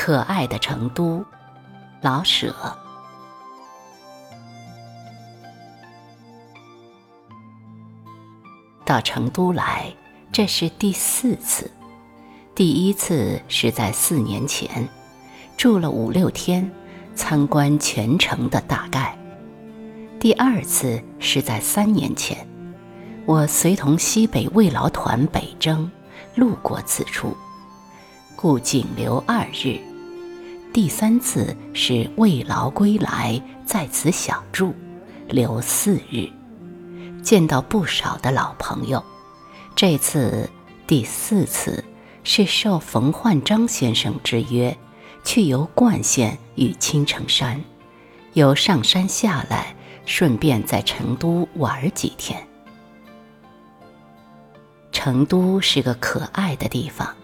可爱的成都，老舍。到成都来，这是第四次。第一次是在四年前，住了五六天，参观全城的大概。第二次是在三年前，我随同西北慰劳团北征，路过此处，故仅留二日。第三次是慰劳归来，在此小住，留四日，见到不少的老朋友。这次第四次。是受冯焕章先生之约，去游灌县与青城山，由上山下来，顺便在成都玩几天。成都是个可爱的地方，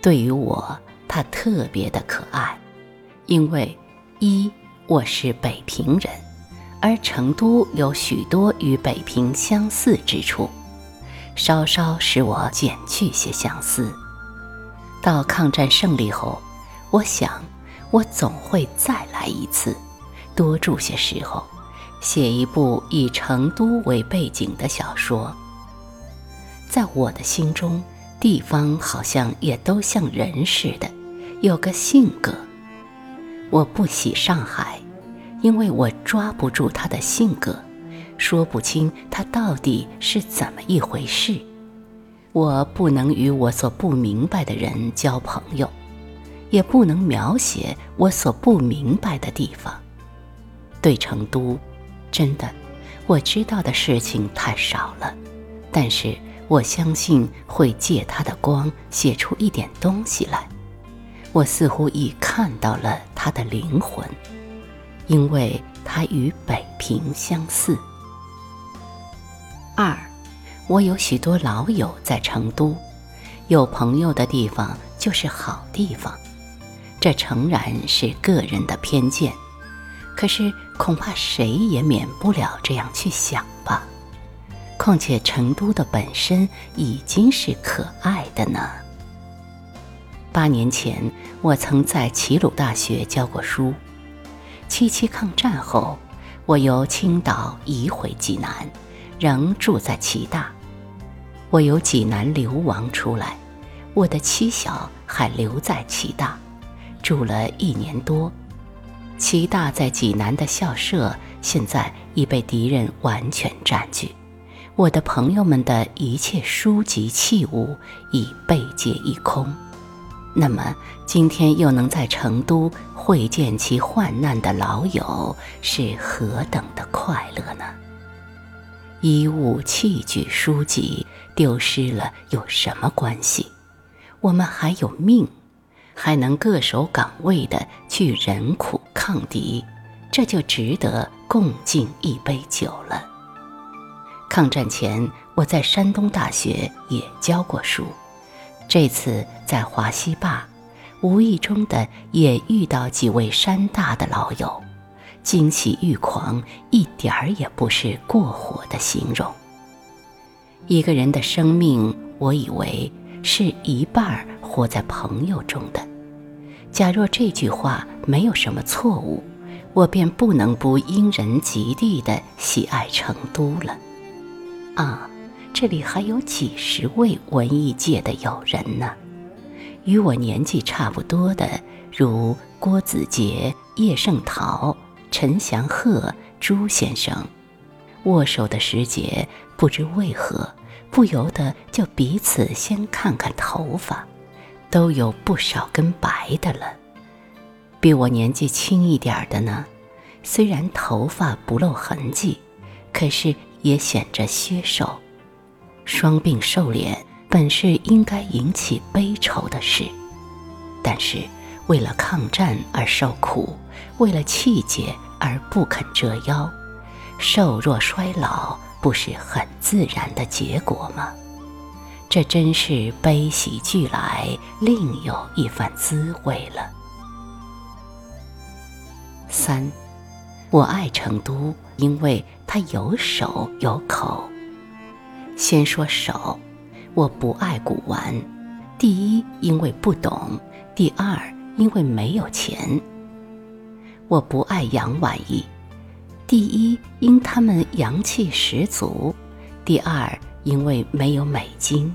对于我，它特别的可爱，因为一我是北平人，而成都有许多与北平相似之处，稍稍使我减去些相思。到抗战胜利后，我想，我总会再来一次，多住些时候，写一部以成都为背景的小说。在我的心中，地方好像也都像人似的，有个性格。我不喜上海，因为我抓不住他的性格，说不清他到底是怎么一回事。我不能与我所不明白的人交朋友，也不能描写我所不明白的地方。对成都，真的，我知道的事情太少了，但是我相信会借他的光写出一点东西来。我似乎已看到了它的灵魂，因为它与北平相似。二。我有许多老友在成都，有朋友的地方就是好地方，这诚然是个人的偏见，可是恐怕谁也免不了这样去想吧。况且成都的本身已经是可爱的呢。八年前，我曾在齐鲁大学教过书，七七抗战后，我由青岛移回济南，仍住在齐大。我由济南流亡出来，我的妻小还留在齐大，住了一年多。齐大在济南的校舍现在已被敌人完全占据，我的朋友们的一切书籍器物已被借一空。那么今天又能在成都会见其患难的老友，是何等的快乐呢？衣物、器具、书籍。丢失了有什么关系？我们还有命，还能各守岗位的去忍苦抗敌，这就值得共敬一杯酒了。抗战前，我在山东大学也教过书，这次在华西坝，无意中的也遇到几位山大的老友，惊喜欲狂，一点儿也不是过火的形容。一个人的生命，我以为是一半儿活在朋友中的。假若这句话没有什么错误，我便不能不因人及地的喜爱成都了。啊，这里还有几十位文艺界的友人呢，与我年纪差不多的，如郭子杰、叶圣陶、陈祥鹤、朱先生。握手的时节，不知为何。不由得就彼此先看看头发，都有不少根白的了。比我年纪轻一点的呢，虽然头发不露痕迹，可是也显着削瘦。双鬓瘦脸本是应该引起悲愁的事，但是为了抗战而受苦，为了气节而不肯折腰，瘦弱衰老。不是很自然的结果吗？这真是悲喜俱来，另有一番滋味了。三，我爱成都，因为它有手有口。先说手，我不爱古玩。第一，因为不懂；第二，因为没有钱。我不爱洋玩意，第一，因他们洋气十足；第二，因为没有美金。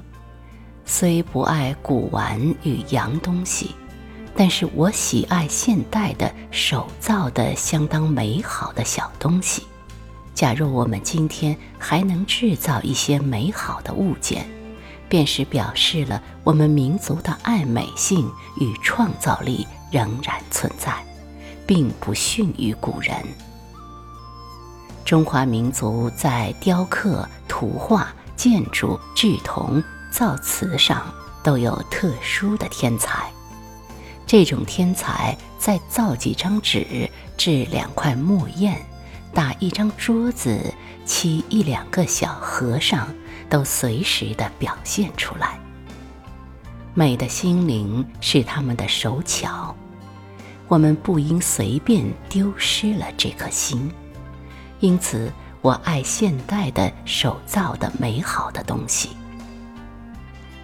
虽不爱古玩与洋东西，但是我喜爱现代的手造的相当美好的小东西。假若我们今天还能制造一些美好的物件，便是表示了我们民族的爱美性与创造力仍然存在。并不逊于古人。中华民族在雕刻、图画、建筑、制铜、造瓷上都有特殊的天才。这种天才在造几张纸、制两块墨砚、打一张桌子、漆一两个小和尚，都随时的表现出来。美的心灵是他们的手巧。我们不应随便丢失了这颗心，因此我爱现代的手造的美好的东西。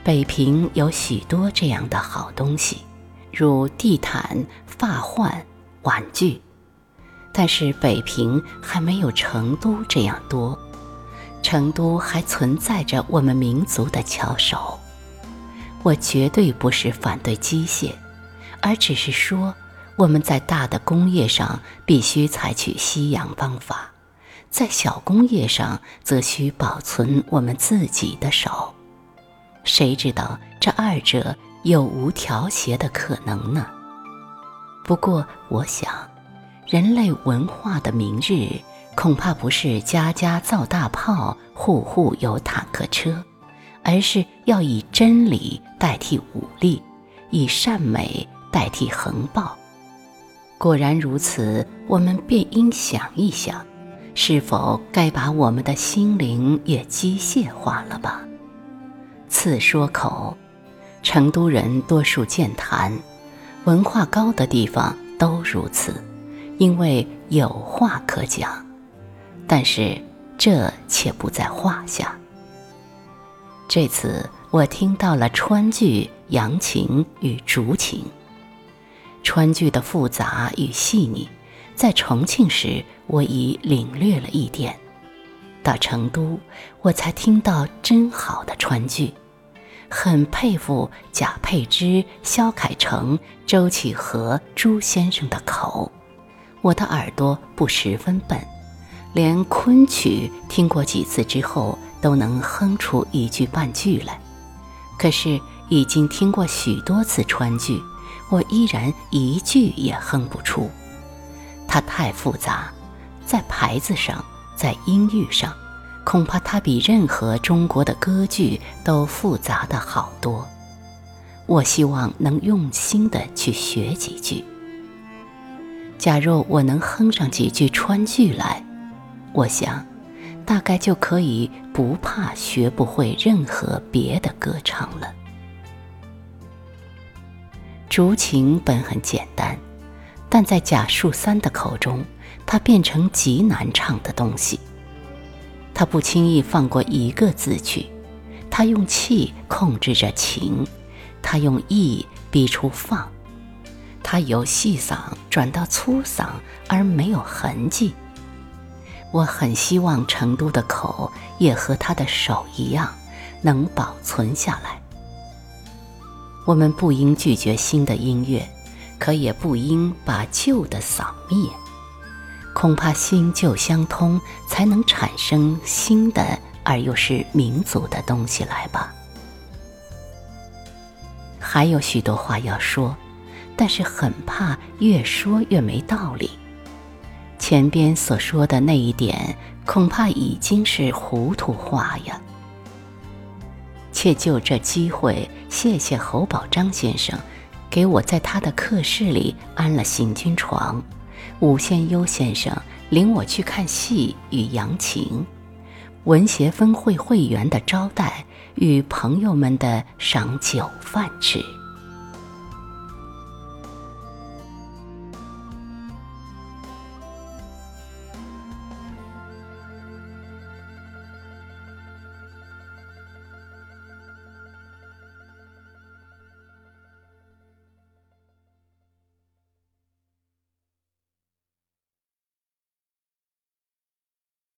北平有许多这样的好东西，如地毯、发换、玩具，但是北平还没有成都这样多。成都还存在着我们民族的巧手。我绝对不是反对机械，而只是说。我们在大的工业上必须采取西洋方法，在小工业上则需保存我们自己的手。谁知道这二者有无调协的可能呢？不过，我想，人类文化的明日恐怕不是家家造大炮、户户有坦克车，而是要以真理代替武力，以善美代替横暴。果然如此，我们便应想一想，是否该把我们的心灵也机械化了吧？次说口，成都人多数健谈，文化高的地方都如此，因为有话可讲。但是这且不在话下。这次我听到了川剧、扬琴与竹琴。川剧的复杂与细腻，在重庆时我已领略了一点；到成都，我才听到真好的川剧，很佩服贾佩之、萧凯成、周启和朱先生的口。我的耳朵不十分笨，连昆曲听过几次之后，都能哼出一句半句来。可是已经听过许多次川剧。我依然一句也哼不出，它太复杂，在牌子上，在音域上，恐怕它比任何中国的歌剧都复杂的好多。我希望能用心的去学几句。假若我能哼上几句川剧来，我想，大概就可以不怕学不会任何别的歌唱了。竹琴本很简单，但在贾树三的口中，它变成极难唱的东西。他不轻易放过一个字句，他用气控制着情，他用意逼出放，他由细嗓转到粗嗓而没有痕迹。我很希望成都的口也和他的手一样，能保存下来。我们不应拒绝新的音乐，可也不应把旧的扫灭。恐怕新旧相通，才能产生新的而又是民族的东西来吧。还有许多话要说，但是很怕越说越没道理。前边所说的那一点，恐怕已经是糊涂话呀。且就这机会，谢谢侯宝章先生，给我在他的课室里安了行军床；武献优先生领我去看戏与扬琴；文协分会会员的招待与朋友们的赏酒饭吃。